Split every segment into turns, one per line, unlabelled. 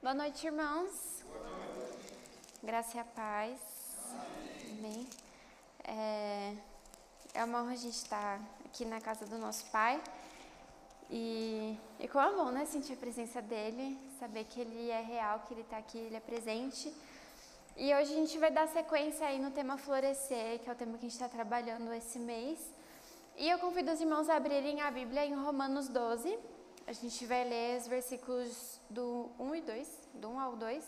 Boa noite, irmãos. Boa noite. Graça e a paz. Amém. É, é uma honra a gente estar aqui na casa do nosso Pai. E, e como é bom, né? Sentir a presença dele, saber que ele é real, que ele está aqui, ele é presente. E hoje a gente vai dar sequência aí no tema Florescer, que é o tema que a gente está trabalhando esse mês. E eu convido os irmãos a abrirem a Bíblia em Romanos 12. A gente vai ler os versículos do 1 e 2, do 1 ao 2.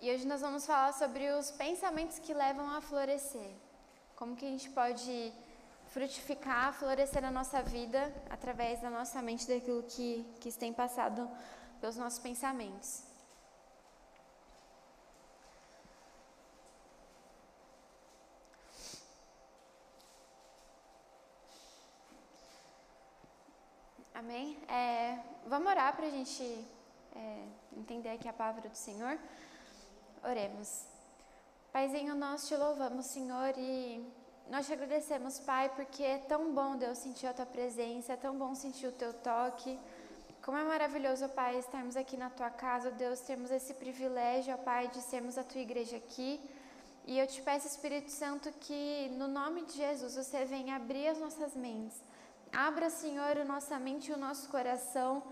E hoje nós vamos falar sobre os pensamentos que levam a florescer. Como que a gente pode frutificar, florescer na nossa vida através da nossa mente, daquilo que, que tem passado pelos nossos pensamentos. Amém? É, vamos orar para a gente é, entender aqui a palavra do Senhor. Oremos. Paizinho, nós te louvamos, Senhor, e nós te agradecemos, Pai, porque é tão bom, Deus, sentir a tua presença, é tão bom sentir o teu toque. Como é maravilhoso, Pai, estarmos aqui na tua casa, Deus, termos esse privilégio, Pai, de sermos a tua igreja aqui. E eu te peço, Espírito Santo, que no nome de Jesus você venha abrir as nossas mentes Abra, Senhor, a nossa mente e o nosso coração.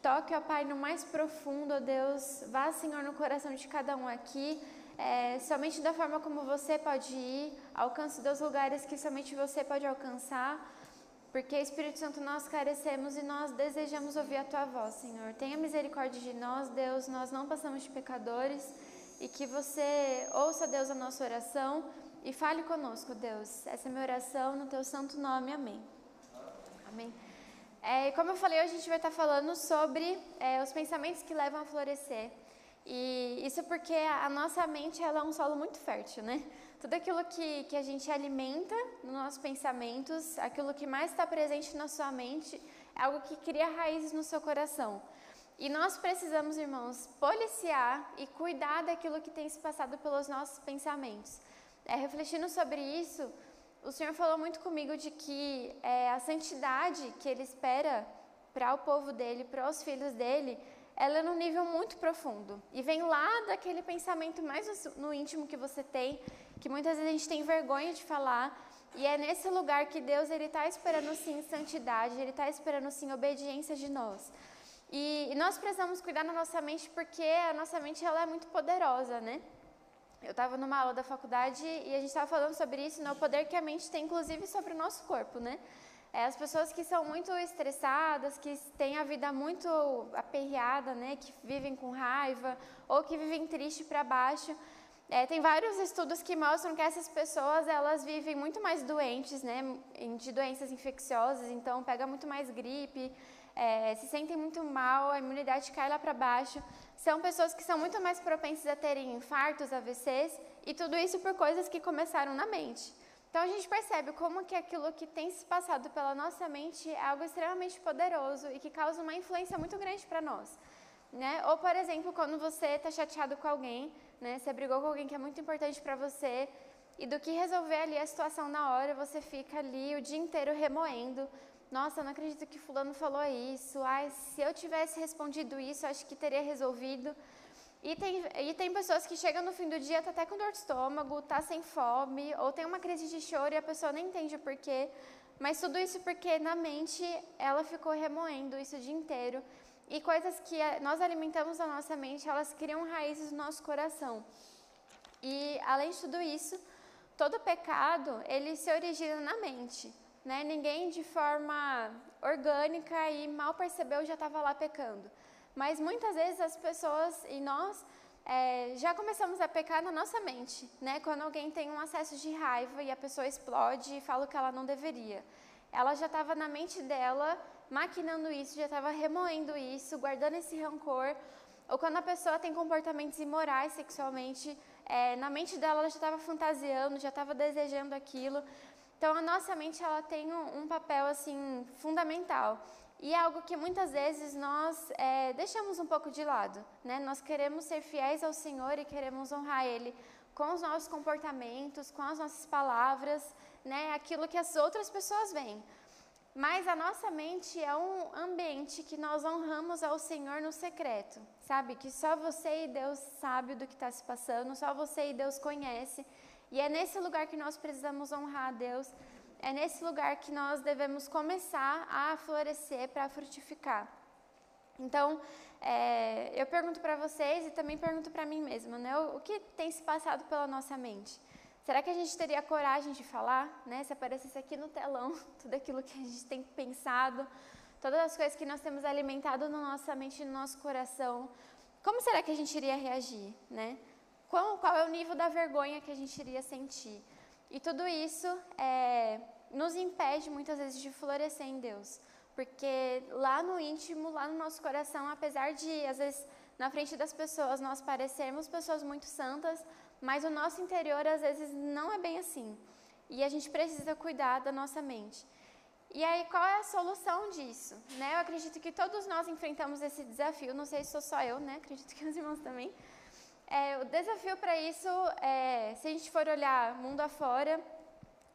Toque, ó Pai, no mais profundo, ó Deus. Vá, Senhor, no coração de cada um aqui. É, somente da forma como você pode ir. Alcance dos lugares que somente você pode alcançar. Porque, Espírito Santo, nós carecemos e nós desejamos ouvir a Tua voz, Senhor. Tenha misericórdia de nós, Deus. Nós não passamos de pecadores. E que você ouça, Deus, a nossa oração e fale conosco, Deus. Essa é minha oração no Teu santo nome. Amém. Amém. É, como eu falei, hoje a gente vai estar falando sobre é, os pensamentos que levam a florescer. E isso porque a nossa mente ela é um solo muito fértil, né? Tudo aquilo que, que a gente alimenta nos nossos pensamentos, aquilo que mais está presente na sua mente, é algo que cria raízes no seu coração. E nós precisamos, irmãos, policiar e cuidar daquilo que tem se passado pelos nossos pensamentos. É, refletindo sobre isso, o Senhor falou muito comigo de que é, a santidade que Ele espera para o povo dele, para os filhos dele, ela é num nível muito profundo. E vem lá daquele pensamento mais no íntimo que você tem, que muitas vezes a gente tem vergonha de falar. E é nesse lugar que Deus ele está esperando sim santidade, Ele está esperando sim obediência de nós. E, e nós precisamos cuidar da nossa mente porque a nossa mente ela é muito poderosa, né? Eu estava numa aula da faculdade e a gente estava falando sobre isso, né, o poder que a mente tem, inclusive, sobre o nosso corpo, né? É, as pessoas que são muito estressadas, que têm a vida muito aperreada, né, que vivem com raiva ou que vivem triste para baixo, é, tem vários estudos que mostram que essas pessoas elas vivem muito mais doentes, né, de doenças infecciosas, então pega muito mais gripe, é, se sentem muito mal, a imunidade cai lá para baixo. São pessoas que são muito mais propensas a terem infartos, AVCs, e tudo isso por coisas que começaram na mente. Então a gente percebe como que aquilo que tem se passado pela nossa mente é algo extremamente poderoso e que causa uma influência muito grande para nós. Né? Ou, por exemplo, quando você está chateado com alguém, né? você brigou com alguém que é muito importante para você, e do que resolver ali a situação na hora, você fica ali o dia inteiro remoendo, nossa, não acredito que fulano falou isso. Ai, se eu tivesse respondido isso, acho que teria resolvido. E tem, e tem pessoas que chegam no fim do dia, tá até com dor de estômago, tá sem fome, ou tem uma crise de choro e a pessoa nem entende o porquê. Mas tudo isso porque na mente ela ficou remoendo isso o dia inteiro. E coisas que nós alimentamos na nossa mente, elas criam raízes no nosso coração. E além de tudo isso, todo pecado, ele se origina na mente. Né? Ninguém de forma orgânica e mal percebeu já estava lá pecando. Mas muitas vezes as pessoas e nós é, já começamos a pecar na nossa mente, né? Quando alguém tem um acesso de raiva e a pessoa explode e fala o que ela não deveria. Ela já estava na mente dela maquinando isso, já estava remoendo isso, guardando esse rancor. Ou quando a pessoa tem comportamentos imorais sexualmente, é, na mente dela ela já estava fantasiando, já estava desejando aquilo. Então a nossa mente ela tem um, um papel assim fundamental e é algo que muitas vezes nós é, deixamos um pouco de lado, né? Nós queremos ser fiéis ao Senhor e queremos honrar Ele com os nossos comportamentos, com as nossas palavras, né? Aquilo que as outras pessoas veem. mas a nossa mente é um ambiente que nós honramos ao Senhor no secreto, sabe? Que só você e Deus sabe do que está se passando, só você e Deus conhece. E é nesse lugar que nós precisamos honrar a Deus, é nesse lugar que nós devemos começar a florescer para frutificar. Então, é, eu pergunto para vocês e também pergunto para mim mesma, né? O, o, que tem se passado pela nossa mente? Será que a gente teria coragem de falar, né? Se aparecesse aqui no telão tudo aquilo que a gente tem pensado, todas as coisas que nós temos alimentado na nossa mente no nosso coração, como será que a gente iria reagir, né? Qual, qual é o nível da vergonha que a gente iria sentir? E tudo isso é, nos impede muitas vezes de florescer em Deus. Porque lá no íntimo, lá no nosso coração, apesar de, às vezes, na frente das pessoas, nós parecermos pessoas muito santas, mas o nosso interior, às vezes, não é bem assim. E a gente precisa cuidar da nossa mente. E aí, qual é a solução disso? Né? Eu acredito que todos nós enfrentamos esse desafio, não sei se sou só eu, né? acredito que os irmãos também. É, o desafio para isso, é, se a gente for olhar mundo afora,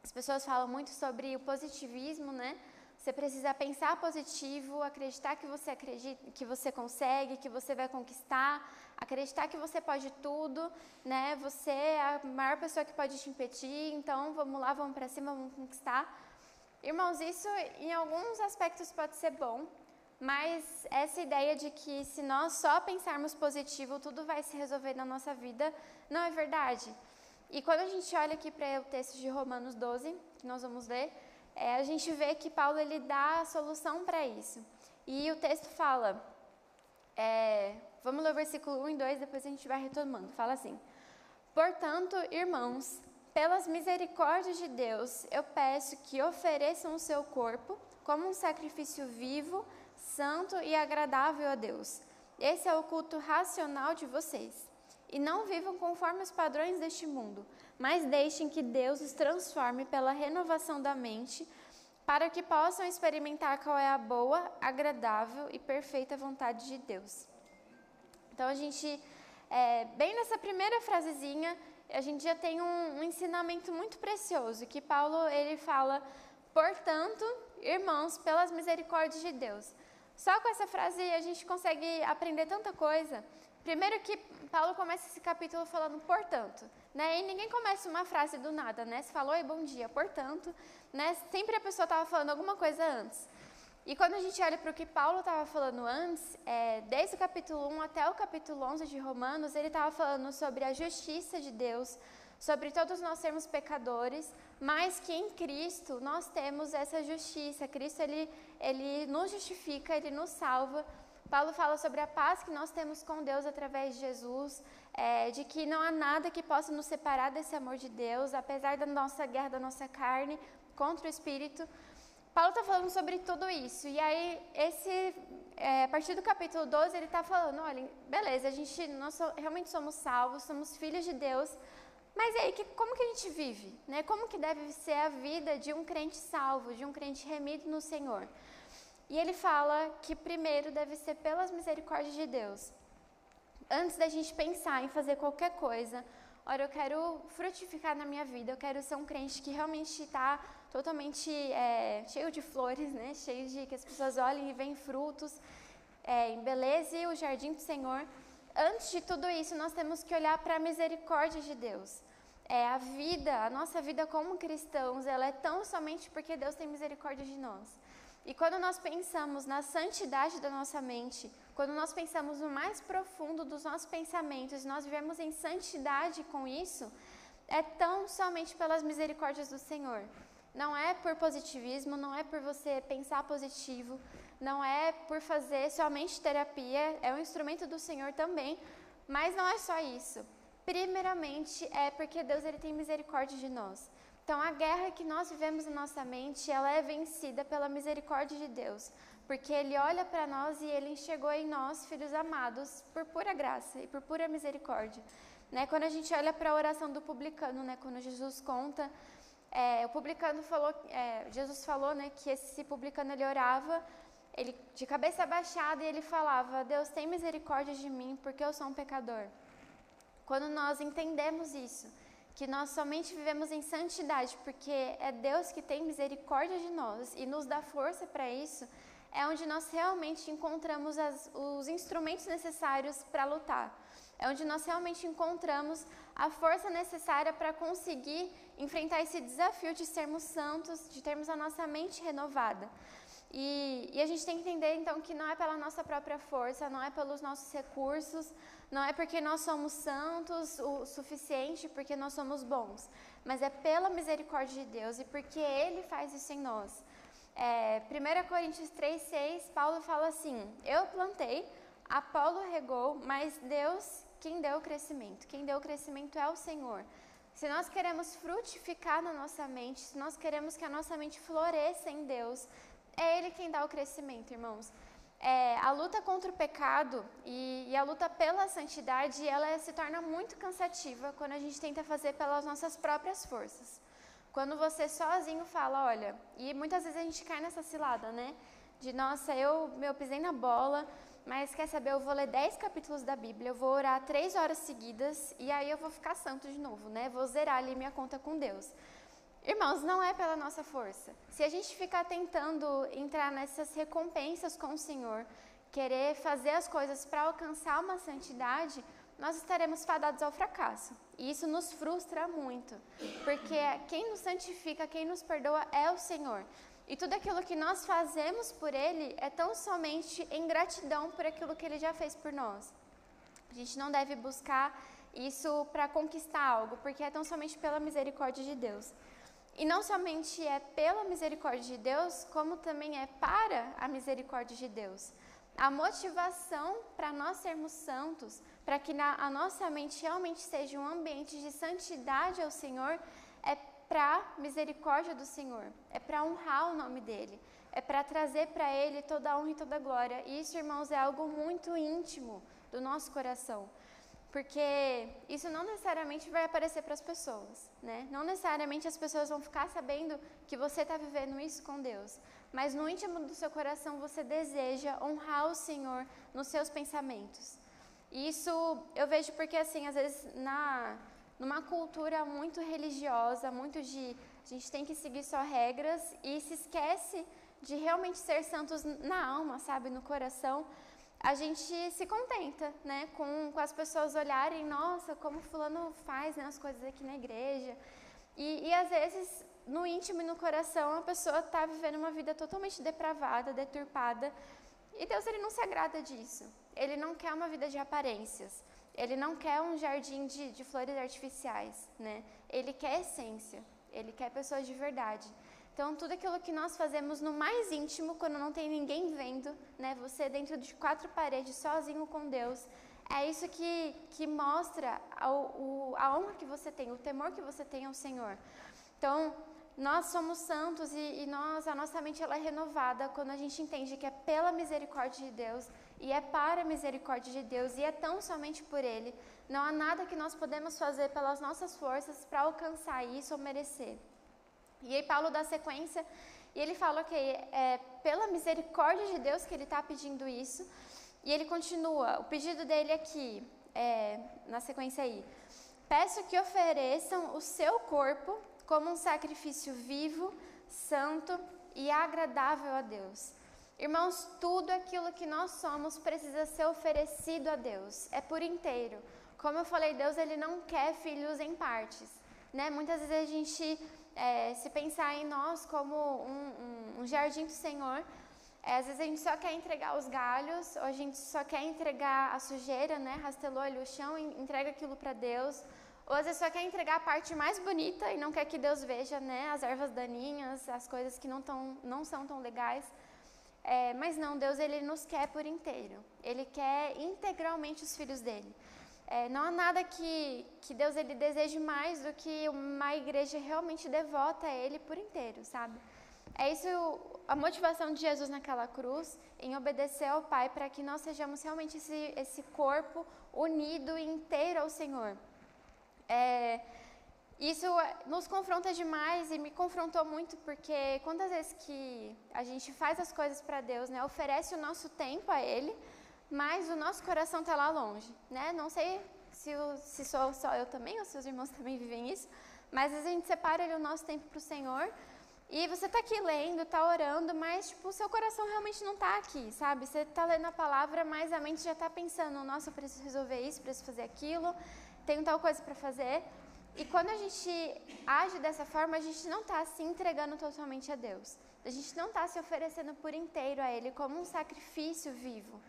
as pessoas falam muito sobre o positivismo, né? Você precisa pensar positivo, acreditar que você acredita, que você consegue, que você vai conquistar, acreditar que você pode tudo, né? Você é a maior pessoa que pode te impedir, então vamos lá, vamos para cima, vamos conquistar. Irmãos, isso em alguns aspectos pode ser bom, mas essa ideia de que se nós só pensarmos positivo, tudo vai se resolver na nossa vida, não é verdade. E quando a gente olha aqui para o texto de Romanos 12, que nós vamos ler, é, a gente vê que Paulo ele dá a solução para isso. E o texto fala, é, vamos ler o versículo 1 e 2, depois a gente vai retomando. Fala assim: Portanto, irmãos, pelas misericórdias de Deus, eu peço que ofereçam o seu corpo como um sacrifício vivo, santo e agradável a Deus. Esse é o culto racional de vocês. E não vivam conforme os padrões deste mundo, mas deixem que Deus os transforme pela renovação da mente, para que possam experimentar qual é a boa, agradável e perfeita vontade de Deus. Então a gente, é, bem nessa primeira frasezinha, a gente já tem um, um ensinamento muito precioso que Paulo ele fala, portanto, irmãos, pelas misericórdias de Deus. Só com essa frase a gente consegue aprender tanta coisa. Primeiro que Paulo começa esse capítulo falando portanto, né? E ninguém começa uma frase do nada, né? Se falou e bom dia, portanto, né? Sempre a pessoa estava falando alguma coisa antes. E quando a gente olha para o que Paulo estava falando antes, é, desde o capítulo 1 até o capítulo 11 de Romanos, ele estava falando sobre a justiça de Deus, sobre todos nós sermos pecadores, mas que em Cristo nós temos essa justiça. Cristo ele, ele nos justifica, ele nos salva Paulo fala sobre a paz que nós temos com Deus através de Jesus, é, de que não há nada que possa nos separar desse amor de Deus, apesar da nossa guerra, da nossa carne contra o Espírito. Paulo está falando sobre tudo isso. E aí, esse, é, a partir do capítulo 12, ele está falando: olha, beleza, a gente nós realmente somos salvos, somos filhos de Deus, mas aí, que, como que a gente vive? Né? Como que deve ser a vida de um crente salvo, de um crente remido no Senhor? E ele fala que primeiro deve ser pelas misericórdias de Deus. Antes da gente pensar em fazer qualquer coisa, olha, eu quero frutificar na minha vida, eu quero ser um crente que realmente está totalmente é, cheio de flores, né? cheio de que as pessoas olhem e veem frutos, é, embeleze o jardim do Senhor. Antes de tudo isso, nós temos que olhar para a misericórdia de Deus. É, a vida, a nossa vida como cristãos, ela é tão somente porque Deus tem misericórdia de nós. E quando nós pensamos na santidade da nossa mente, quando nós pensamos no mais profundo dos nossos pensamentos, nós vivemos em santidade com isso, é tão somente pelas misericórdias do Senhor. Não é por positivismo, não é por você pensar positivo, não é por fazer somente terapia, é um instrumento do Senhor também, mas não é só isso. Primeiramente é porque Deus ele tem misericórdia de nós. Então, a guerra que nós vivemos na nossa mente, ela é vencida pela misericórdia de Deus, porque Ele olha para nós e Ele enxergou em nós, filhos amados, por pura graça e por pura misericórdia. Né? Quando a gente olha para a oração do publicano, né? quando Jesus conta, é, o publicano falou, é, Jesus falou né, que esse publicano ele orava ele, de cabeça baixada e ele falava: Deus tem misericórdia de mim porque eu sou um pecador. Quando nós entendemos isso, que nós somente vivemos em santidade porque é Deus que tem misericórdia de nós e nos dá força para isso, é onde nós realmente encontramos as, os instrumentos necessários para lutar. É onde nós realmente encontramos a força necessária para conseguir enfrentar esse desafio de sermos santos, de termos a nossa mente renovada. E, e, a gente tem que entender então que não é pela nossa própria força, não é pelos nossos recursos, não é porque nós somos santos o suficiente, porque nós somos bons, mas é pela misericórdia de Deus e porque Ele faz isso em nós. É, 1 Coríntios 3,6, Paulo fala assim: Eu plantei, Apolo regou, mas Deus quem deu o crescimento. Quem deu o crescimento é o Senhor. Se nós queremos frutificar na nossa mente, se nós queremos que a nossa mente floresça em Deus, é Ele quem dá o crescimento, irmãos. É, a luta contra o pecado e, e, a luta pela santidade, ela se torna muito cansativa quando a gente tenta fazer pelas nossas próprias forças. Quando você sozinho fala, olha, e muitas vezes a gente cai nessa cilada, né? De nossa, eu, eu pisei na bola, mas quer saber, eu vou ler 10 capítulos da Bíblia, eu vou orar três horas seguidas e aí eu vou ficar santo de novo, né? Vou zerar ali minha conta com Deus. Irmãos, não é pela nossa força. Se a gente ficar tentando entrar nessas recompensas com o Senhor, querer fazer as coisas para alcançar uma santidade, nós estaremos fadados ao fracasso. E isso nos frustra muito, porque quem nos santifica, quem nos perdoa é o Senhor. E tudo aquilo que nós fazemos por Ele é tão somente em gratidão por aquilo que Ele já fez por nós. A gente não deve buscar isso para conquistar algo, porque é tão somente pela misericórdia de Deus. E não somente é pela misericórdia de Deus, como também é para a misericórdia de Deus. A motivação para nós sermos santos, para que na, a nossa mente realmente seja um ambiente de santidade ao Senhor, é para misericórdia do Senhor, é para honrar o nome dEle, é para trazer para Ele toda a honra e toda a glória. E isso, irmãos, é algo muito íntimo do nosso coração. Porque isso não necessariamente vai aparecer para as pessoas, né? Não necessariamente as pessoas vão ficar sabendo que você está vivendo isso com Deus. Mas no íntimo do seu coração você deseja honrar o Senhor nos seus pensamentos. E isso eu vejo porque, assim, às vezes na, numa cultura muito religiosa, muito de a gente tem que seguir só regras e se esquece de realmente ser santos na alma, sabe, no coração a gente se contenta, né, com, com as pessoas olharem, nossa, como fulano faz né, as coisas aqui na igreja. E, e às vezes, no íntimo e no coração, a pessoa está vivendo uma vida totalmente depravada, deturpada. E Deus ele não se agrada disso. Ele não quer uma vida de aparências. Ele não quer um jardim de, de flores artificiais, né? Ele quer essência. Ele quer pessoas de verdade. Então, tudo aquilo que nós fazemos no mais íntimo, quando não tem ninguém vendo, né, você dentro de quatro paredes, sozinho com Deus, é isso que, que mostra a, o, a honra que você tem, o temor que você tem ao Senhor. Então, nós somos santos e, e, nós, a nossa mente ela é renovada quando a gente entende que é pela misericórdia de Deus e é para a misericórdia de Deus e é tão somente por Ele. Não há nada que nós podemos fazer pelas nossas forças para alcançar isso ou merecer. E aí Paulo dá sequência e ele fala que é pela misericórdia de Deus que ele está pedindo isso. E ele continua, o pedido dele aqui, é, na sequência aí. Peço que ofereçam o seu corpo como um sacrifício vivo, santo e agradável a Deus. Irmãos, tudo aquilo que nós somos precisa ser oferecido a Deus, é por inteiro. Como eu falei, Deus ele não quer filhos em partes, né? Muitas vezes a gente é, se pensar em nós como um, um, um jardim do Senhor, é, às vezes a gente só quer entregar os galhos, ou a gente só quer entregar a sujeira, né? Rastelou ali o chão, entrega aquilo para Deus. Ou às vezes só quer entregar a parte mais bonita e não quer que Deus veja, né? As ervas daninhas, as coisas que não, tão, não são tão legais. É, mas não, Deus ele nos quer por inteiro. Ele quer integralmente os filhos dele. É, não há nada que, que Deus ele deseje mais do que uma igreja realmente devota a Ele por inteiro, sabe? É isso a motivação de Jesus naquela cruz, em obedecer ao Pai para que nós sejamos realmente esse, esse corpo unido e inteiro ao Senhor. É, isso nos confronta demais e me confrontou muito porque quantas vezes que a gente faz as coisas para Deus, né, oferece o nosso tempo a Ele, mas o nosso coração está lá longe, né? Não sei se, se sou só eu também ou se os irmãos também vivem isso, mas às vezes a gente separa ali o nosso tempo para o Senhor e você está aqui lendo, está orando, mas tipo, o seu coração realmente não está aqui, sabe? Você está lendo a palavra, mas a mente já está pensando, nossa, eu preciso resolver isso, preciso fazer aquilo, tenho tal coisa para fazer. E quando a gente age dessa forma, a gente não está se entregando totalmente a Deus. A gente não está se oferecendo por inteiro a Ele como um sacrifício vivo.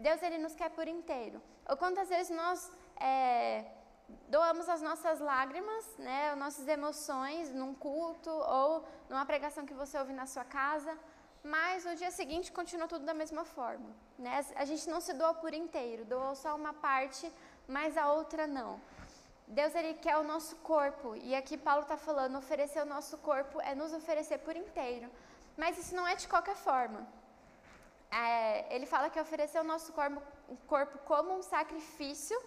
Deus ele nos quer por inteiro. Ou quantas vezes nós é, doamos as nossas lágrimas, né, as nossas emoções num culto ou numa pregação que você ouve na sua casa, mas no dia seguinte continua tudo da mesma forma. Né? A gente não se doa por inteiro, doa só uma parte, mas a outra não. Deus ele quer o nosso corpo e aqui Paulo está falando oferecer o nosso corpo é nos oferecer por inteiro, mas isso não é de qualquer forma. É, ele fala que oferecer o nosso corpo, corpo como um sacrifício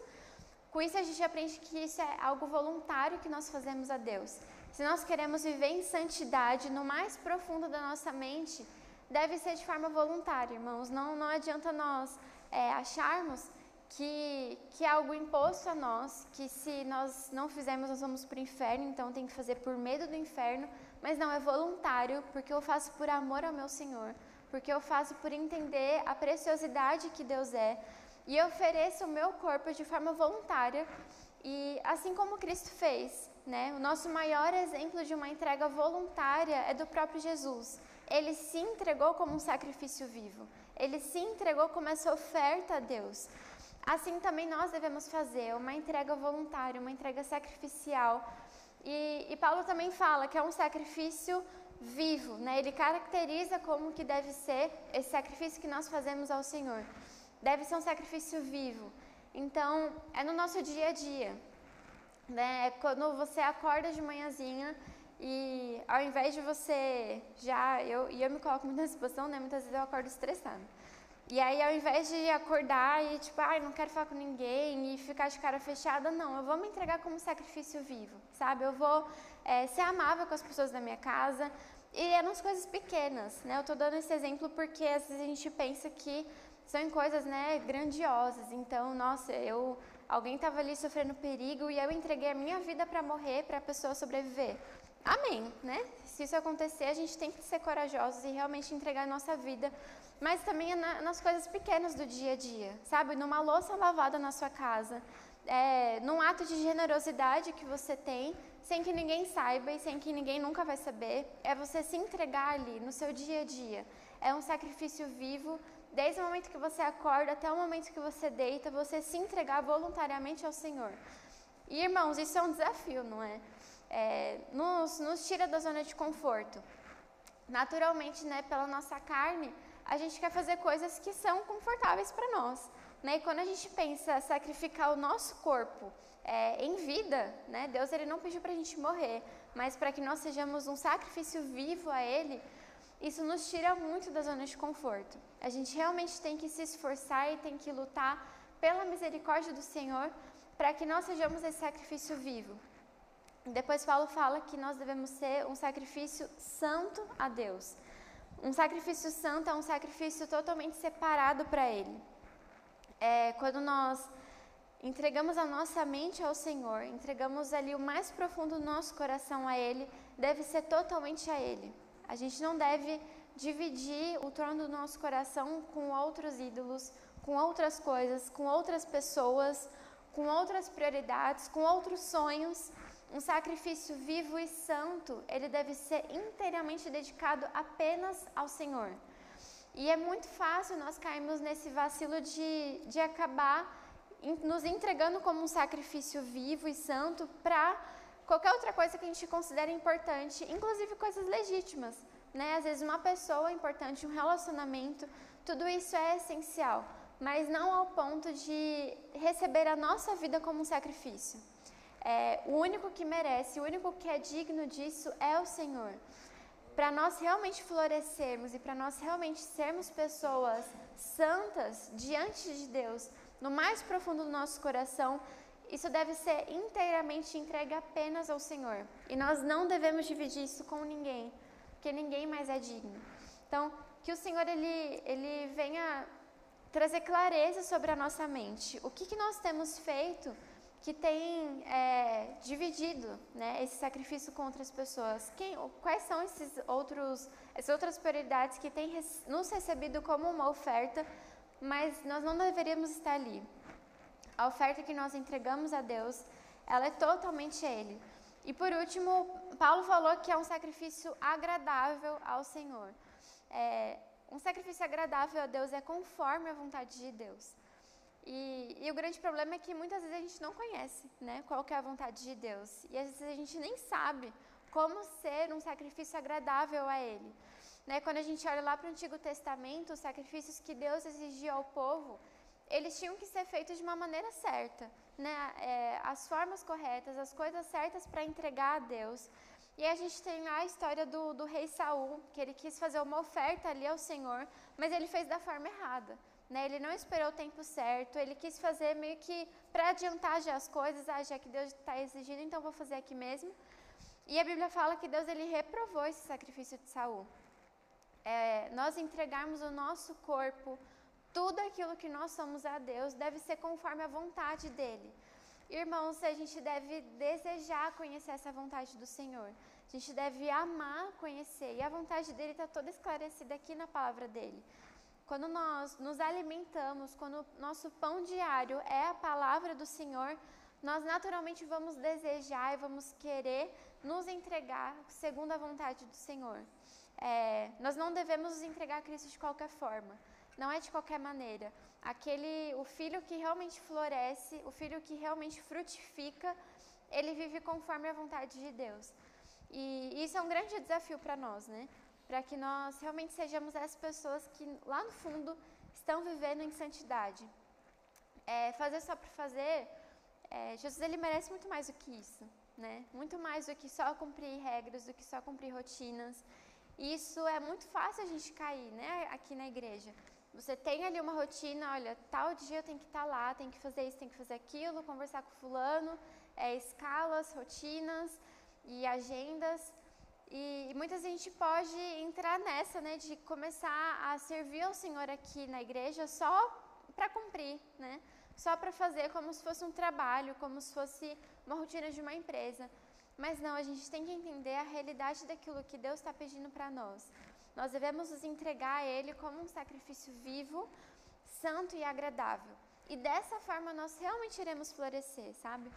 com isso, a gente aprende que isso é algo voluntário que nós fazemos a Deus. Se nós queremos viver em santidade no mais profundo da nossa mente, deve ser de forma voluntária, irmãos. Não, não adianta nós é, acharmos que, que é algo imposto a nós, que se nós não fizermos, nós vamos para o inferno, então tem que fazer por medo do inferno. Mas não, é voluntário, porque eu faço por amor ao meu Senhor, porque eu faço por entender a preciosidade que Deus é e ofereço o meu corpo de forma voluntária e assim como Cristo fez, né? O nosso maior exemplo de uma entrega voluntária é do próprio Jesus. Ele se entregou como um sacrifício vivo. Ele se entregou como essa oferta a Deus. Assim também nós devemos fazer uma entrega voluntária, uma entrega sacrificial. E, e Paulo também fala que é um sacrifício vivo, né? Ele caracteriza como que deve ser esse sacrifício que nós fazemos ao Senhor deve ser um sacrifício vivo. Então, é no nosso dia a dia. Né? É quando você acorda de manhãzinha e ao invés de você já. Eu, e eu me coloco muito nessa situação, né? Muitas vezes eu acordo estressada. E aí, ao invés de acordar e tipo, ai, ah, não quero falar com ninguém e ficar de cara fechada, não, eu vou me entregar como sacrifício vivo, sabe? Eu vou é, ser amável com as pessoas da minha casa. E é nas coisas pequenas, né? Eu tô dando esse exemplo porque às vezes a gente pensa que são em coisas né, grandiosas. Então, nossa, eu alguém estava ali sofrendo perigo e eu entreguei a minha vida para morrer, para a pessoa sobreviver. Amém, né? Se isso acontecer, a gente tem que ser corajosos e realmente entregar a nossa vida. Mas também é na, nas coisas pequenas do dia a dia, sabe? Numa louça lavada na sua casa, é, num ato de generosidade que você tem, sem que ninguém saiba e sem que ninguém nunca vai saber, é você se entregar ali no seu dia a dia. É um sacrifício vivo Desde o momento que você acorda até o momento que você deita, você se entregar voluntariamente ao Senhor. E irmãos, isso é um desafio, não é? é nos, nos tira da zona de conforto. Naturalmente, né, pela nossa carne, a gente quer fazer coisas que são confortáveis para nós. Né? E quando a gente pensa sacrificar o nosso corpo é, em vida, né, Deus ele não pediu para a gente morrer, mas para que nós sejamos um sacrifício vivo a Ele, isso nos tira muito da zona de conforto. A gente realmente tem que se esforçar e tem que lutar pela misericórdia do Senhor para que nós sejamos esse sacrifício vivo. Depois Paulo fala que nós devemos ser um sacrifício santo a Deus. Um sacrifício santo é um sacrifício totalmente separado para Ele. É, quando nós entregamos a nossa mente ao Senhor, entregamos ali o mais profundo do nosso coração a Ele, deve ser totalmente a Ele. A gente não deve dividir o trono do nosso coração com outros ídolos, com outras coisas, com outras pessoas, com outras prioridades, com outros sonhos. Um sacrifício vivo e santo, ele deve ser inteiramente dedicado apenas ao Senhor. E é muito fácil nós cairmos nesse vacilo de, de acabar nos entregando como um sacrifício vivo e santo para qualquer outra coisa que a gente considera importante, inclusive coisas legítimas. Né? Às vezes, uma pessoa importante, um relacionamento, tudo isso é essencial, mas não ao ponto de receber a nossa vida como um sacrifício. É, o único que merece, o único que é digno disso é o Senhor. Para nós realmente florescermos e para nós realmente sermos pessoas santas diante de Deus, no mais profundo do nosso coração, isso deve ser inteiramente entregue apenas ao Senhor. E nós não devemos dividir isso com ninguém, porque ninguém mais é digno. Então, que o Senhor ele, ele venha trazer clareza sobre a nossa mente. O que, que nós temos feito que tem é, dividido né, esse sacrifício contra as pessoas. Quem, quais são esses outros, essas outras prioridades que têm nos recebido como uma oferta, mas nós não deveríamos estar ali? A oferta que nós entregamos a Deus, ela é totalmente Ele. E por último, Paulo falou que é um sacrifício agradável ao Senhor. É, um sacrifício agradável a Deus é conforme a vontade de Deus. E, e, o grande problema é que muitas vezes a gente não conhece né, qual é a vontade de Deus. E às vezes a gente nem sabe como ser um sacrifício agradável a Ele. Né, quando a gente olha lá para o Antigo Testamento, os sacrifícios que Deus exigia ao povo, eles tinham que ser feitos de uma maneira certa. Né, é, as formas corretas, as coisas certas para entregar a Deus. E a gente tem a história do, do rei Saul, que ele quis fazer uma oferta ali ao Senhor, mas ele fez da forma errada. Né? Ele não esperou o tempo certo, ele quis fazer meio que para adiantar já as coisas, ah, já que Deus está exigindo, então vou fazer aqui mesmo. E a Bíblia fala que Deus ele reprovou esse sacrifício de Saul. É, nós entregarmos o nosso corpo, tudo aquilo que nós somos a Deus, deve ser conforme a vontade dele. Irmãos, a gente deve desejar conhecer essa vontade do Senhor. A gente deve amar conhecer. E a vontade dele está toda esclarecida aqui na palavra dele. Quando nós nos alimentamos, quando nosso pão diário é a palavra do Senhor, nós naturalmente vamos desejar e vamos querer nos entregar segundo a vontade do Senhor. É, nós não devemos nos entregar a Cristo de qualquer forma, não é de qualquer maneira. Aquele, o filho que realmente floresce, o filho que realmente frutifica, ele vive conforme a vontade de Deus. E isso é um grande desafio para nós, né? Para que nós realmente sejamos as pessoas que lá no fundo estão vivendo em santidade. É, fazer só por fazer, é, Jesus ele merece muito mais do que isso, né? Muito mais do que só cumprir regras, do que só cumprir rotinas. Isso é muito fácil a gente cair, né? Aqui na igreja. Você tem ali uma rotina, olha, tal dia eu tenho que estar lá, tem que fazer isso, tem que fazer aquilo, conversar com fulano, é, escalas, rotinas e agendas. E muitas vezes a gente pode entrar nessa, né, de começar a servir ao Senhor aqui na igreja só para cumprir, né? Só para fazer como se fosse um trabalho, como se fosse uma rotina de uma empresa. Mas não, a gente tem que entender a realidade daquilo que Deus está pedindo para nós. Nós devemos nos entregar a Ele como um sacrifício vivo, santo e agradável. E dessa forma nós realmente iremos florescer, sabe?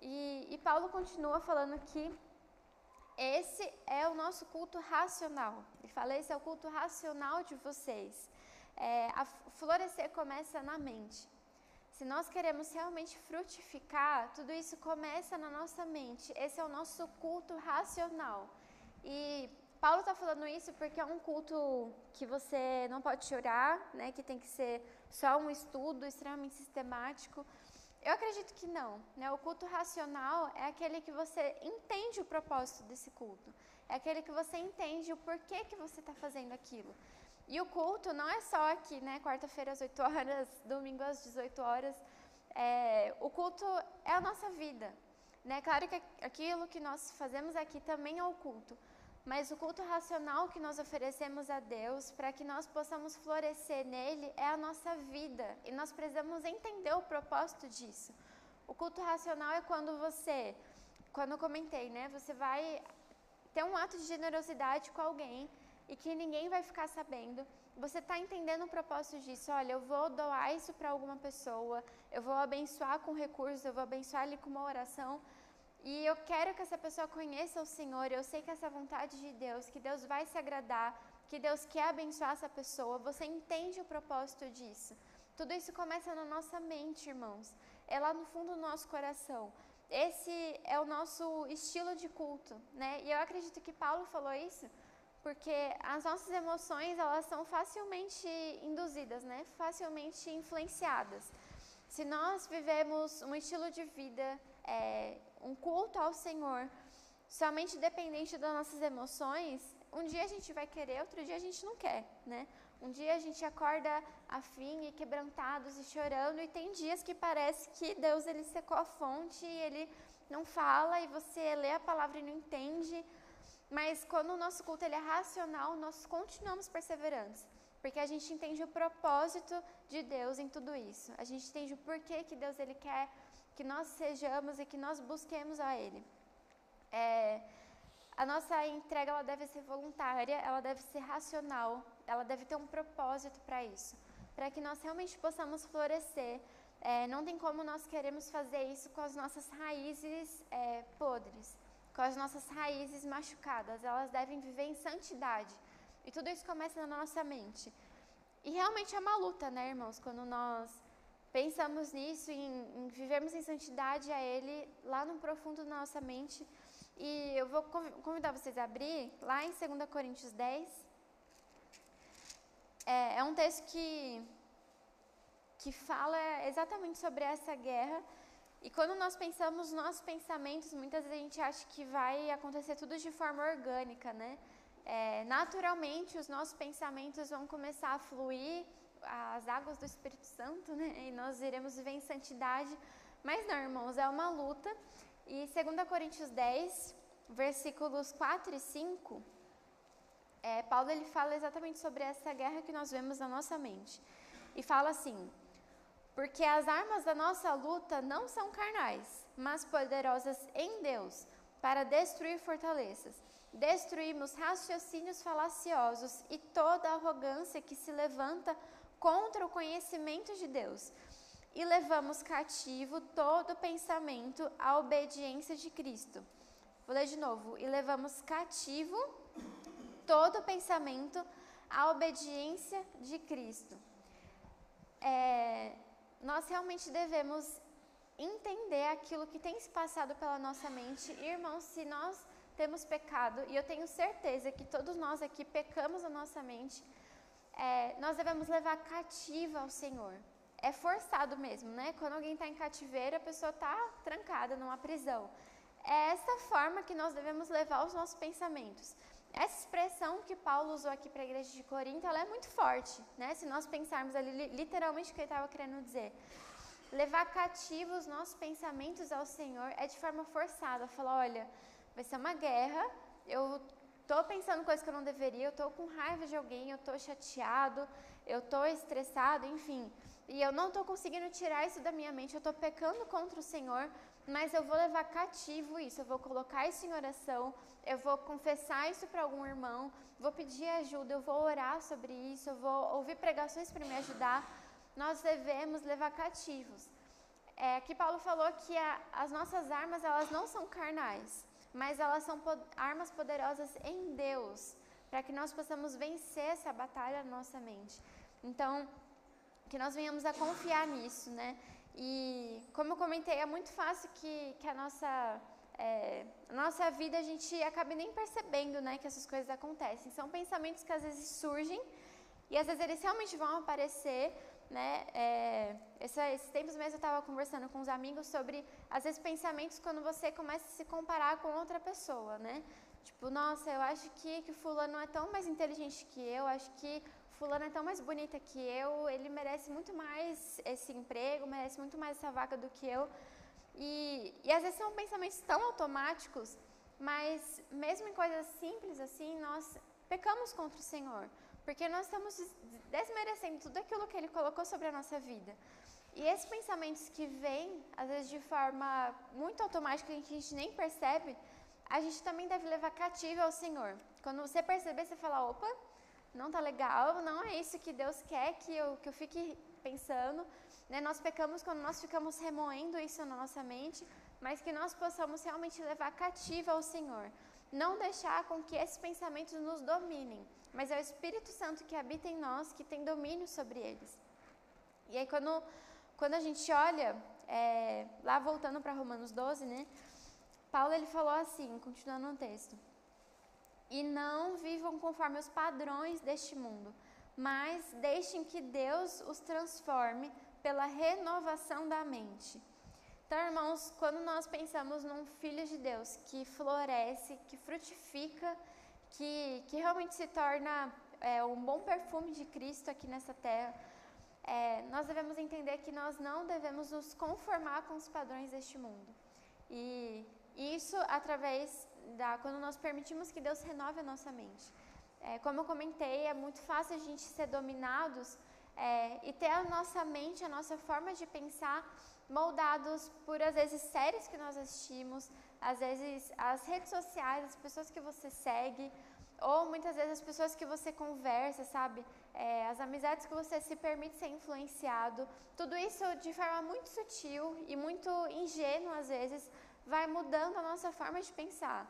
E, e Paulo continua falando que esse é o nosso culto racional. Ele fala: esse é o culto racional de vocês. É, a florescer começa na mente. Se nós queremos realmente frutificar, tudo isso começa na nossa mente. Esse é o nosso culto racional. E Paulo está falando isso porque é um culto que você não pode chorar, né? Que tem que ser só um estudo extremamente sistemático. Eu acredito que não. Né? O culto racional é aquele que você entende o propósito desse culto. É aquele que você entende o porquê que você está fazendo aquilo. E o culto não é só aqui, né? Quarta-feira às 8 horas, domingo às 18 horas. É, o culto é a nossa vida. Né? Claro que aquilo que nós fazemos aqui também é o culto. Mas o culto racional que nós oferecemos a Deus para que nós possamos florescer nele é a nossa vida. E nós precisamos entender o propósito disso. O culto racional é quando você, quando eu comentei, né, você vai ter um ato de generosidade com alguém e que ninguém vai ficar sabendo. Você está entendendo o propósito disso? Olha, eu vou doar isso para alguma pessoa, eu vou abençoar com recursos, eu vou abençoar ele com uma oração. E eu quero que essa pessoa conheça o Senhor. Eu sei que essa vontade de Deus, que Deus vai se agradar, que Deus quer abençoar essa pessoa. Você entende o propósito disso? Tudo isso começa na nossa mente, irmãos. É lá no fundo do nosso coração. Esse é o nosso estilo de culto, né? E eu acredito que Paulo falou isso porque as nossas emoções elas são facilmente induzidas, né? Facilmente influenciadas. Se nós vivemos um estilo de vida é, um culto ao Senhor somente dependente das nossas emoções, um dia a gente vai querer, outro dia a gente não quer, né? Um dia a gente acorda afim e quebrantados e chorando, e tem dias que parece que Deus ele secou a fonte e ele não fala e você lê a palavra e não entende. Mas quando o nosso culto ele é racional, nós continuamos perseverantes, porque a gente entende o propósito de Deus em tudo isso. A gente entende o porquê que Deus ele quer que nós sejamos e que nós busquemos a Ele. É, a nossa entrega ela deve ser voluntária, ela deve ser racional, ela deve ter um propósito para isso, para que nós realmente possamos florescer. É, não tem como nós queremos fazer isso com as nossas raízes é, podres, com as nossas raízes machucadas. Elas devem viver em santidade. E tudo isso começa na nossa mente. E realmente é uma luta, né, irmãos? Quando nós pensamos nisso, em, em vivermos em santidade a Ele lá no profundo da nossa mente. E eu vou convidar vocês a abrir lá em 2 Coríntios 10. É, é um texto que, que fala exatamente sobre essa guerra. E quando nós pensamos nossos pensamentos, muitas vezes a gente acha que vai acontecer tudo de forma orgânica, né? É, naturalmente, os nossos pensamentos vão começar a fluir, as águas do Espírito Santo, né? E nós iremos viver em santidade. Mas não, irmãos, é uma luta. E 2 Coríntios 10, versículos 4 e 5, é, Paulo ele fala exatamente sobre essa guerra que nós vemos na nossa mente. E fala assim: Porque as armas da nossa luta não são carnais, mas poderosas em Deus, para destruir fortalezas. Destruímos raciocínios falaciosos e toda arrogância que se levanta contra o conhecimento de Deus e levamos cativo todo pensamento à obediência de Cristo. Vou ler de novo. E levamos cativo todo pensamento à obediência de Cristo. É, nós realmente devemos entender aquilo que tem se passado pela nossa mente. Irmãos, se nós temos pecado, e eu tenho certeza que todos nós aqui pecamos a nossa mente, é, nós devemos levar cativa ao Senhor é forçado mesmo, né? Quando alguém está em cativeiro, a pessoa está trancada numa prisão. É essa forma que nós devemos levar os nossos pensamentos. Essa expressão que Paulo usou aqui para a igreja de Corinto, ela é muito forte, né? Se nós pensarmos ali literalmente o que ele estava querendo dizer. Levar cativos os nossos pensamentos ao Senhor é de forma forçada. Falar, olha, vai ser uma guerra, eu estou pensando coisas que eu não deveria, eu estou com raiva de alguém, eu estou chateado, eu estou estressado, enfim e eu não estou conseguindo tirar isso da minha mente, eu estou pecando contra o Senhor, mas eu vou levar cativo isso, eu vou colocar isso em oração, eu vou confessar isso para algum irmão, vou pedir ajuda, eu vou orar sobre isso, eu vou ouvir pregações para me ajudar. Nós devemos levar cativos. É, aqui Paulo falou que a, as nossas armas elas não são carnais, mas elas são armas poderosas em Deus, para que nós possamos vencer essa batalha na nossa mente. Então, que nós venhamos a confiar nisso, né? E como eu comentei, é muito fácil que, que a nossa é, nossa vida a gente acabe nem percebendo, né, que essas coisas acontecem. São pensamentos que às vezes surgem e às vezes eles realmente vão aparecer, né? É, esse, esses tempos mesmo eu estava conversando com os amigos sobre às vezes pensamentos quando você começa a se comparar com outra pessoa, né? Tipo, nossa, eu acho que, que fulano é tão mais inteligente que eu, acho que fulana é tão mais bonita que eu, ele merece muito mais esse emprego, merece muito mais essa vaga do que eu. E, e às vezes são pensamentos tão automáticos, mas mesmo em coisas simples assim, nós pecamos contra o Senhor, porque nós estamos desmerecendo tudo aquilo que Ele colocou sobre a nossa vida. E esses pensamentos que vêm, às vezes de forma muito automática, que a gente nem percebe, a gente também deve levar cativo ao Senhor. Quando você perceber, você fala, opa, não tá legal, não é isso que Deus quer que eu, que eu fique pensando. Né? Nós pecamos quando nós ficamos remoendo isso na nossa mente, mas que nós possamos realmente levar cativa ao Senhor. Não deixar com que esses pensamentos nos dominem, mas é o Espírito Santo que habita em nós que tem domínio sobre eles. E aí, quando, quando a gente olha, é, lá voltando para Romanos 12, né? Paulo ele falou assim, continuando no texto e não vivam conforme os padrões deste mundo, mas deixem que Deus os transforme pela renovação da mente. Então, irmãos, quando nós pensamos num filho de Deus que floresce, que frutifica, que, que realmente se torna é, um bom perfume de Cristo aqui nessa terra, é, nós devemos entender que nós não devemos nos conformar com os padrões deste mundo. E isso através da, quando nós permitimos que Deus renove a nossa mente. É, como eu comentei, é muito fácil a gente ser dominados é, e ter a nossa mente, a nossa forma de pensar moldados por às vezes séries que nós assistimos, às vezes as redes sociais, as pessoas que você segue, ou muitas vezes as pessoas que você conversa, sabe? É, as amizades que você se permite ser influenciado. Tudo isso de forma muito sutil e muito ingênua às vezes vai mudando a nossa forma de pensar.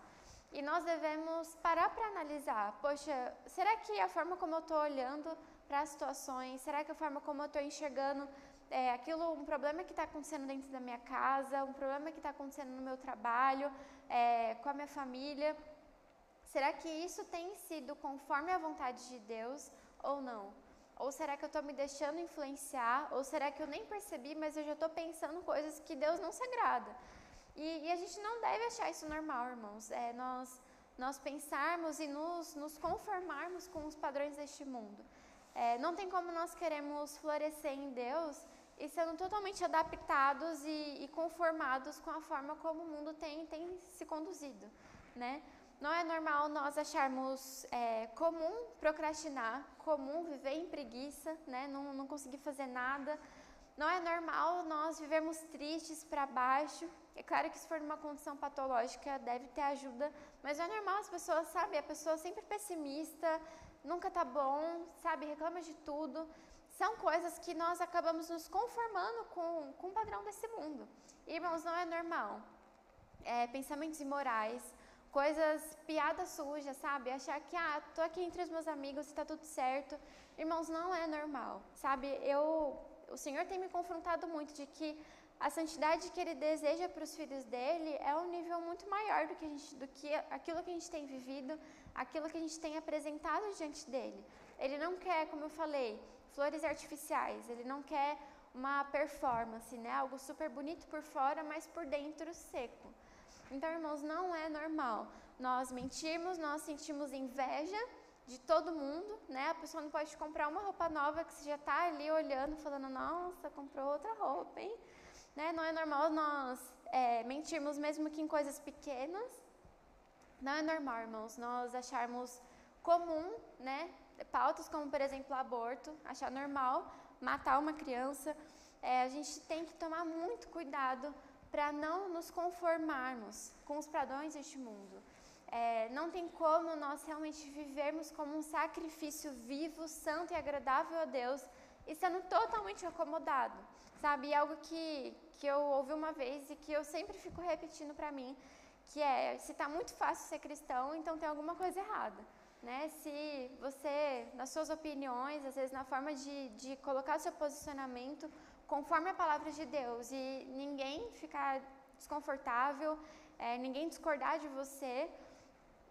E nós devemos parar para analisar: poxa, será que a forma como eu estou olhando para as situações, será que a forma como eu estou enxergando é, aquilo, um problema que está acontecendo dentro da minha casa, um problema que está acontecendo no meu trabalho, é, com a minha família, será que isso tem sido conforme a vontade de Deus ou não? Ou será que eu estou me deixando influenciar? Ou será que eu nem percebi, mas eu já estou pensando coisas que Deus não se agrada? E, e, a gente não deve achar isso normal, irmãos. É, nós, nós pensarmos e nos, nos conformarmos com os padrões deste mundo. É, não tem como nós queremos florescer em Deus e sendo totalmente adaptados e, e, conformados com a forma como o mundo tem, tem se conduzido, né? Não é normal nós acharmos é, comum procrastinar, comum viver em preguiça, né? Não, não conseguir fazer nada. Não é normal nós vivermos tristes para baixo. É claro que se for numa condição patológica deve ter ajuda, mas não é normal as pessoas, sabe? A pessoa sempre pessimista, nunca tá bom, sabe? Reclama de tudo são coisas que nós acabamos nos conformando com, com o padrão desse mundo. Irmãos, não é normal. É, pensamentos imorais, coisas, piadas sujas, sabe? Achar que, ah, tô aqui entre os meus amigos e tá tudo certo. Irmãos, não é normal, sabe? Eu, o Senhor tem me confrontado muito de que a santidade que Ele deseja para os filhos dele é um nível muito maior do que, a gente, do que aquilo que a gente tem vivido, aquilo que a gente tem apresentado diante dele. Ele não quer, como eu falei, flores artificiais, ele não quer uma performance, né? Algo super bonito por fora, mas por dentro seco. Então, irmãos, não é normal nós mentirmos, nós sentimos inveja de todo mundo, né? A pessoa não pode comprar uma roupa nova que você já está ali olhando, falando, nossa, comprou outra roupa, hein? Né? Não é normal nós é, mentirmos mesmo que em coisas pequenas. Não é normal, irmãos, nós acharmos comum, né? Pautas como, por exemplo, aborto, achar normal matar uma criança, é, a gente tem que tomar muito cuidado para não nos conformarmos com os padrões deste mundo. É, não tem como nós realmente vivermos como um sacrifício vivo, santo e agradável a Deus e sendo totalmente acomodado, sabe? E algo que, que eu ouvi uma vez e que eu sempre fico repetindo para mim, que é, se está muito fácil ser cristão, então tem alguma coisa errada né? Se você, nas suas opiniões, às vezes na forma de, de colocar o seu posicionamento conforme a palavra de Deus e ninguém ficar desconfortável, é, ninguém discordar de você,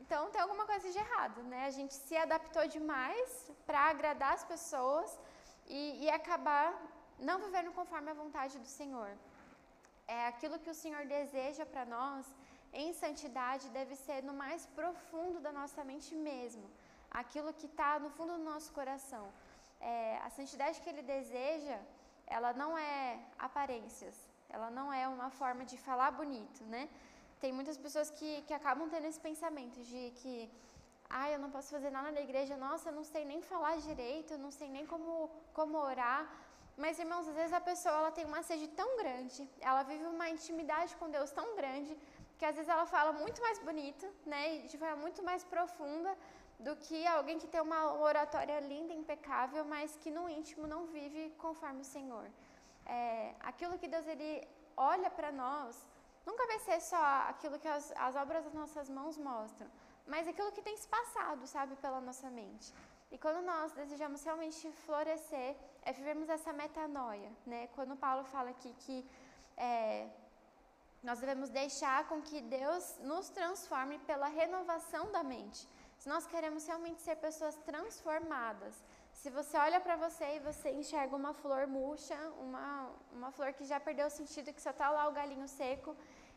então tem alguma coisa de errado, né? A gente se adaptou demais para agradar as pessoas e, e acabar não vivendo conforme a vontade do Senhor. É aquilo que o Senhor deseja para nós em santidade deve ser no mais profundo da nossa mente mesmo, aquilo que está no fundo do nosso coração. É, a santidade que ele deseja, ela não é aparências, ela não é uma forma de falar bonito, né? Tem muitas pessoas que, que acabam tendo esse pensamento de que, ah, eu não posso fazer nada na igreja, nossa, eu não sei nem falar direito, eu não sei nem como, como orar. Mas, irmãos, às vezes a pessoa ela tem uma sede tão grande, ela vive uma intimidade com Deus tão grande, que às vezes ela fala muito mais bonito, né, e de forma muito mais profunda do que alguém que tem uma oratória linda, impecável, mas que no íntimo não vive conforme o Senhor. É, aquilo que Deus ele olha para nós nunca vai ser só aquilo que as, as obras das nossas mãos mostram, mas aquilo que tem se passado, sabe, pela nossa mente. E quando nós desejamos realmente florescer, é vivermos essa metanoia, né? Quando Paulo fala aqui que é, nós devemos deixar com que Deus nos transforme pela renovação da mente. Se nós queremos realmente ser pessoas transformadas, se você olha para você e você enxerga uma flor murcha, uma, uma flor que já perdeu o sentido, que só está lá o galinho seco,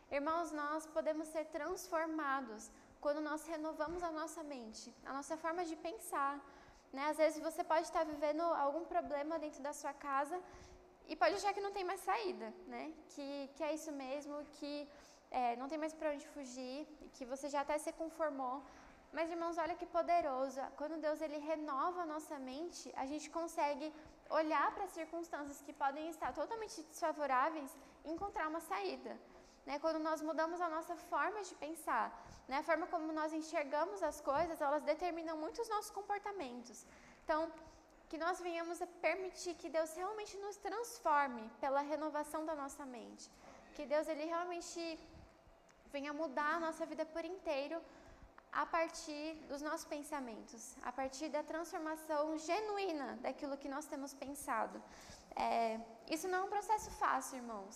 irmãos, nós podemos ser transformados quando nós renovamos a nossa mente, a nossa forma de pensar. Né? Às vezes você pode estar vivendo algum problema dentro da sua casa e pode achar que não tem mais saída, né? Que, que é isso mesmo, que é, não tem mais para onde fugir, que você já até se conformou. Mas irmãos, olha que poderoso. Quando Deus ele renova a nossa mente, a gente consegue olhar para as circunstâncias que podem estar totalmente desfavoráveis e encontrar uma saída. Né? Quando nós mudamos a nossa forma de pensar, né? a forma como nós enxergamos as coisas, elas determinam muito os nossos comportamentos. Então, que nós venhamos a permitir que Deus realmente nos transforme pela renovação da nossa mente. Que Deus ele realmente venha mudar a nossa vida por inteiro a partir dos nossos pensamentos, a partir da transformação genuína daquilo que nós temos pensado. É, isso não é um processo fácil, irmãos.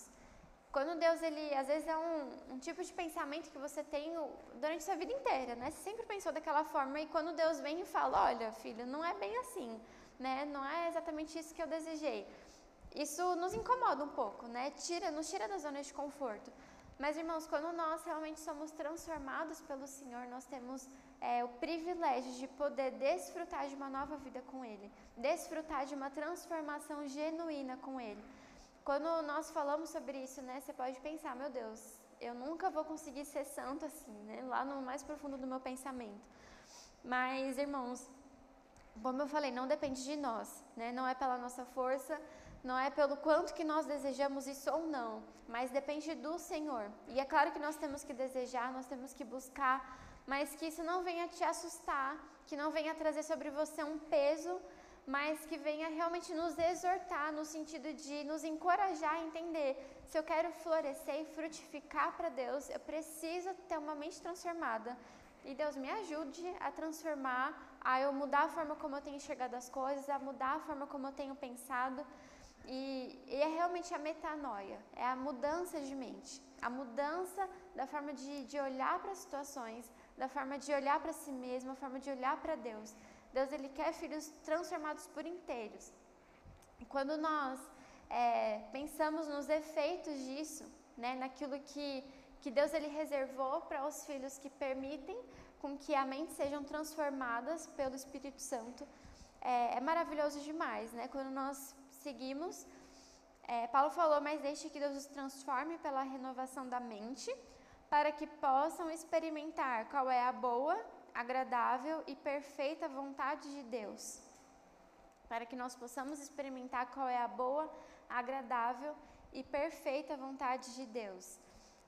Quando Deus, ele, às vezes é um, um, tipo de pensamento que você tem durante sua vida inteira, né? Você sempre pensou daquela forma e quando Deus vem e fala, olha, filho, não é bem assim, né? Não é exatamente isso que eu desejei. Isso nos incomoda um pouco, né? Tira, nos tira da zona de conforto. Mas, irmãos, quando nós realmente somos transformados pelo Senhor, nós temos é, o privilégio de poder desfrutar de uma nova vida com Ele, desfrutar de uma transformação genuína com Ele. Quando nós falamos sobre isso, né, você pode pensar, meu Deus, eu nunca vou conseguir ser santo assim, né, lá no mais profundo do meu pensamento. Mas, irmãos, como eu falei, não depende de nós, né, não é pela nossa força, não é pelo quanto que nós desejamos isso ou não, mas depende do Senhor. E é claro que nós temos que desejar, nós temos que buscar, mas que isso não venha te assustar, que não venha trazer sobre você um peso mas que venha realmente nos exortar no sentido de nos encorajar a entender. Se eu quero florescer e frutificar para Deus, eu preciso ter uma mente transformada. E Deus me ajude a transformar, a eu mudar a forma como eu tenho enxergado as coisas, a mudar a forma como eu tenho pensado. E, e é realmente a metanoia, é a mudança de mente, a mudança da forma de, de olhar para as situações, da forma de olhar para si mesmo, a forma de olhar para Deus. Deus ele quer filhos transformados por inteiros. E quando nós é, pensamos nos efeitos disso, né, naquilo que, que Deus ele reservou para os filhos que permitem com que a mente sejam transformadas pelo Espírito Santo, é, é maravilhoso demais, né? Quando nós seguimos, é, Paulo falou, mas deixe que Deus os transforme pela renovação da mente, para que possam experimentar qual é a boa, agradável e perfeita vontade de Deus, para que nós possamos experimentar qual é a boa, agradável e perfeita vontade de Deus.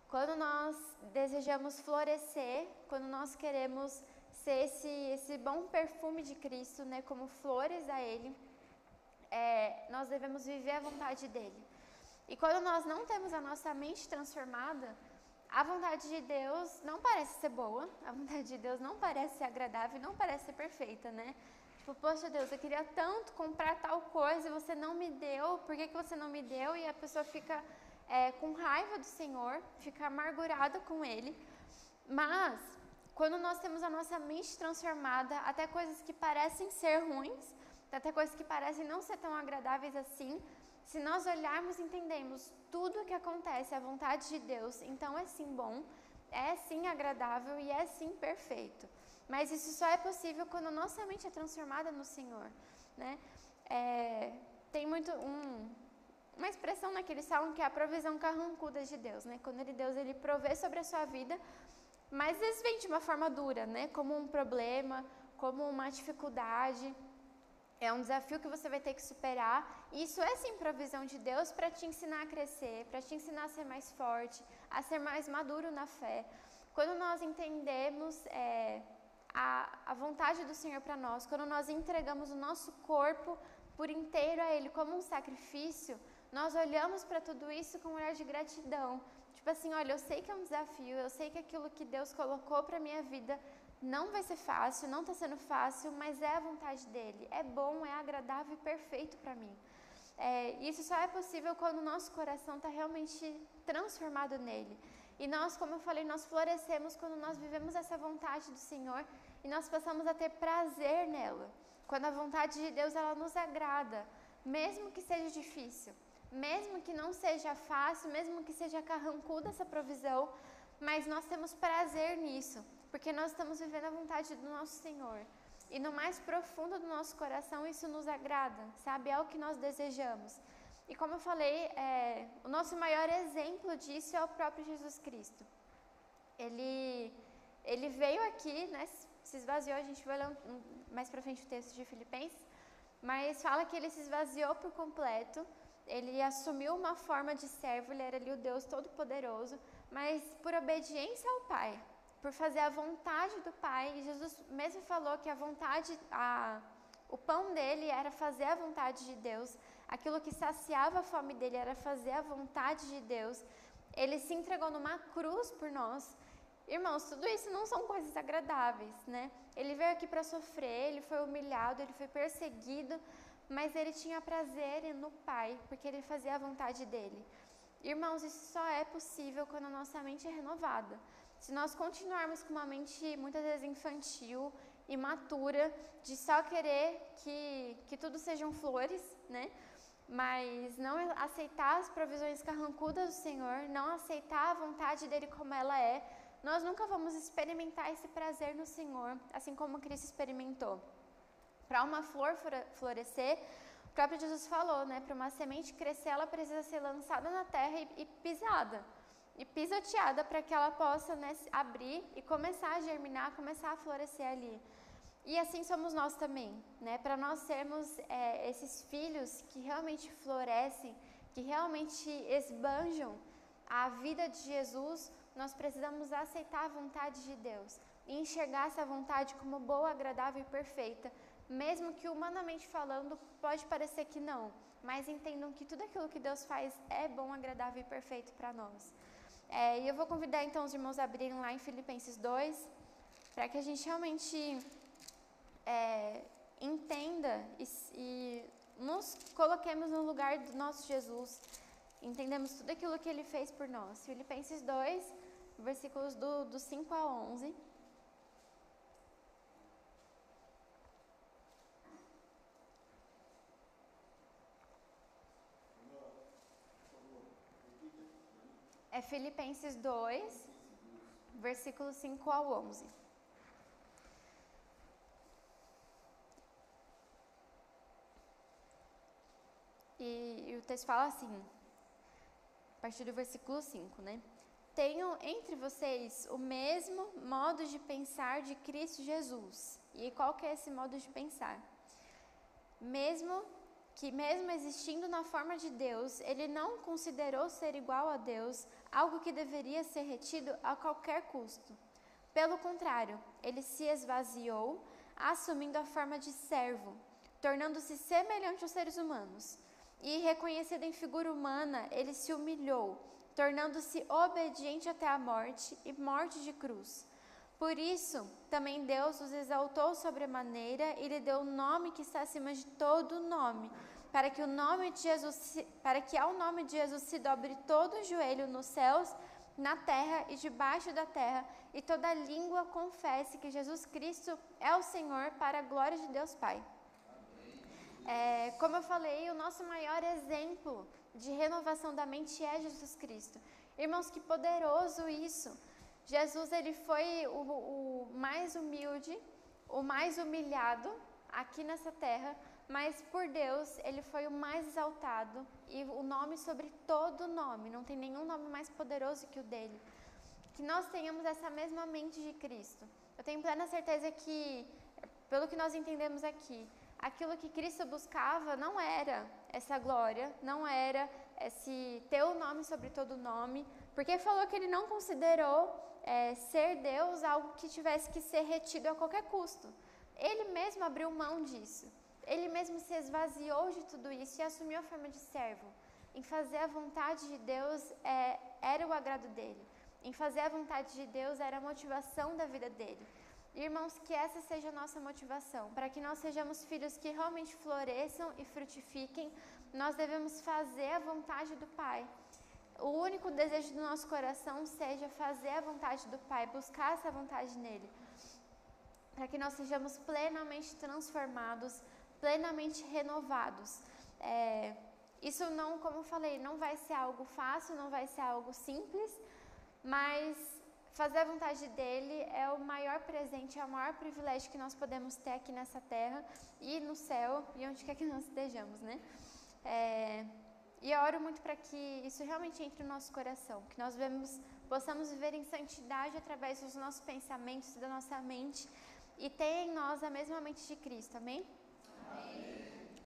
Quando nós desejamos florescer, quando nós queremos ser esse, esse bom perfume de Cristo, né, como flores a Ele, é, nós devemos viver a vontade dele. E quando nós não temos a nossa mente transformada, a vontade de Deus não parece ser boa, a vontade de Deus não parece ser agradável, não parece ser perfeita, né? Tipo, poxa Deus, eu queria tanto comprar tal coisa e você não me deu, por que, que você não me deu? E a pessoa fica é, com raiva do Senhor, fica amargurada com Ele. Mas, quando nós temos a nossa mente transformada, até coisas que parecem ser ruins, até coisas que parecem não ser tão agradáveis assim, se nós olharmos e entendemos tudo o que acontece à vontade de Deus, então é sim bom, é sim agradável e é sim perfeito. Mas isso só é possível quando nossa mente é transformada no Senhor, né? É, tem muito um, uma expressão naquele salmo que é a provisão carrancuda de Deus, né? Quando ele, Deus ele provê sobre a sua vida, mas às vezes vem de uma forma dura, né? Como um problema, como uma dificuldade. É um desafio que você vai ter que superar. E isso é sim provisão de Deus para te ensinar a crescer, para te ensinar a ser mais forte, a ser mais maduro na fé. Quando nós entendemos é, a, a vontade do Senhor para nós, quando nós entregamos o nosso corpo por inteiro a Ele como um sacrifício, nós olhamos para tudo isso com um olhar de gratidão. Tipo assim, olha, eu sei que é um desafio, eu sei que aquilo que Deus colocou para minha vida não vai ser fácil, não está sendo fácil, mas é a vontade dele. É bom, é agradável e perfeito para mim. É, isso só é possível quando o nosso coração está realmente transformado nele. E nós, como eu falei, nós florescemos quando nós vivemos essa vontade do Senhor e nós passamos a ter prazer nela. Quando a vontade de Deus ela nos agrada, mesmo que seja difícil, mesmo que não seja fácil, mesmo que seja carrancuda essa provisão, mas nós temos prazer nisso porque nós estamos vivendo a vontade do nosso Senhor. E no mais profundo do nosso coração isso nos agrada, sabe? É o que nós desejamos. E como eu falei, é, o nosso maior exemplo disso é o próprio Jesus Cristo. Ele, ele veio aqui, né, se esvaziou, a gente vai ler um, mais para frente o texto de Filipenses, mas fala que ele se esvaziou por completo, ele assumiu uma forma de servo, ele era ali o Deus Todo-Poderoso, mas por obediência ao Pai, por fazer a vontade do Pai, Jesus mesmo falou que a vontade, a, o pão dele era fazer a vontade de Deus, aquilo que saciava a fome dele era fazer a vontade de Deus. Ele se entregou numa cruz por nós. Irmãos, tudo isso não são coisas agradáveis, né? Ele veio aqui para sofrer, ele foi humilhado, ele foi perseguido, mas ele tinha prazer no Pai, porque ele fazia a vontade dele. Irmãos, isso só é possível quando a nossa mente é renovada. Se nós continuarmos com uma mente muitas vezes infantil, imatura, de só querer que, que tudo sejam flores, né? Mas não aceitar as provisões carrancudas do Senhor, não aceitar a vontade dele como ela é, nós nunca vamos experimentar esse prazer no Senhor, assim como Cristo experimentou. Para uma flor florescer, o próprio Jesus falou, né? Para uma semente crescer, ela precisa ser lançada na terra e, e pisada e pisoteada para que ela possa né, abrir e começar a germinar, começar a florescer ali. E assim somos nós também, né? Para nós sermos é, esses filhos que realmente florescem, que realmente esbanjam a vida de Jesus, nós precisamos aceitar a vontade de Deus e enxergar essa vontade como boa, agradável e perfeita, mesmo que humanamente falando pode parecer que não, mas entendam que tudo aquilo que Deus faz é bom, agradável e perfeito para nós. É, e eu vou convidar então os irmãos a abrirem lá em Filipenses 2, para que a gente realmente é, entenda e, e nos coloquemos no lugar do nosso Jesus, entendemos tudo aquilo que ele fez por nós. Filipenses 2, versículos do, do 5 a 11. É Filipenses 2, versículos 5 ao 11. E, e o texto fala assim, a partir do versículo 5, né? Tenham entre vocês o mesmo modo de pensar de Cristo Jesus. E qual que é esse modo de pensar? Mesmo que mesmo existindo na forma de Deus, ele não considerou ser igual a Deus algo que deveria ser retido a qualquer custo. Pelo contrário, ele se esvaziou, assumindo a forma de servo, tornando-se semelhante aos seres humanos. E reconhecido em figura humana, ele se humilhou, tornando-se obediente até a morte e morte de cruz. Por isso, também Deus os exaltou sobremaneira e lhe deu o nome que está acima de todo nome, para que o nome de Jesus, para que ao nome de Jesus se dobre todo o joelho nos céus, na terra e debaixo da terra, e toda língua confesse que Jesus Cristo é o Senhor, para a glória de Deus Pai. É, como eu falei, o nosso maior exemplo de renovação da mente é Jesus Cristo. Irmãos, que poderoso isso! Jesus ele foi o, o mais humilde, o mais humilhado aqui nessa terra, mas por Deus ele foi o mais exaltado e o nome sobre todo nome, não tem nenhum nome mais poderoso que o dele. Que nós tenhamos essa mesma mente de Cristo. Eu tenho plena certeza que, pelo que nós entendemos aqui, aquilo que Cristo buscava não era essa glória, não era esse ter o nome sobre todo nome, porque falou que ele não considerou é, ser Deus algo que tivesse que ser retido a qualquer custo. Ele mesmo abriu mão disso. Ele mesmo se esvaziou de tudo isso e assumiu a forma de servo. Em fazer a vontade de Deus é, era o agrado dele. Em fazer a vontade de Deus era a motivação da vida dele. Irmãos, que essa seja a nossa motivação, para que nós sejamos filhos que realmente floresçam e frutifiquem, nós devemos fazer a vontade do Pai o único desejo do nosso coração seja fazer a vontade do Pai, buscar essa vontade nele, para que nós sejamos plenamente transformados, plenamente renovados. É, isso não, como eu falei, não vai ser algo fácil, não vai ser algo simples, mas fazer a vontade dele é o maior presente, é o maior privilégio que nós podemos ter aqui nessa terra e no céu e onde quer que nós estejamos, né? É, e eu oro muito para que isso realmente entre no nosso coração, que nós vemos, possamos viver em santidade através dos nossos pensamentos da nossa mente e tenha em nós a mesma mente de Cristo. Amém?
Amen.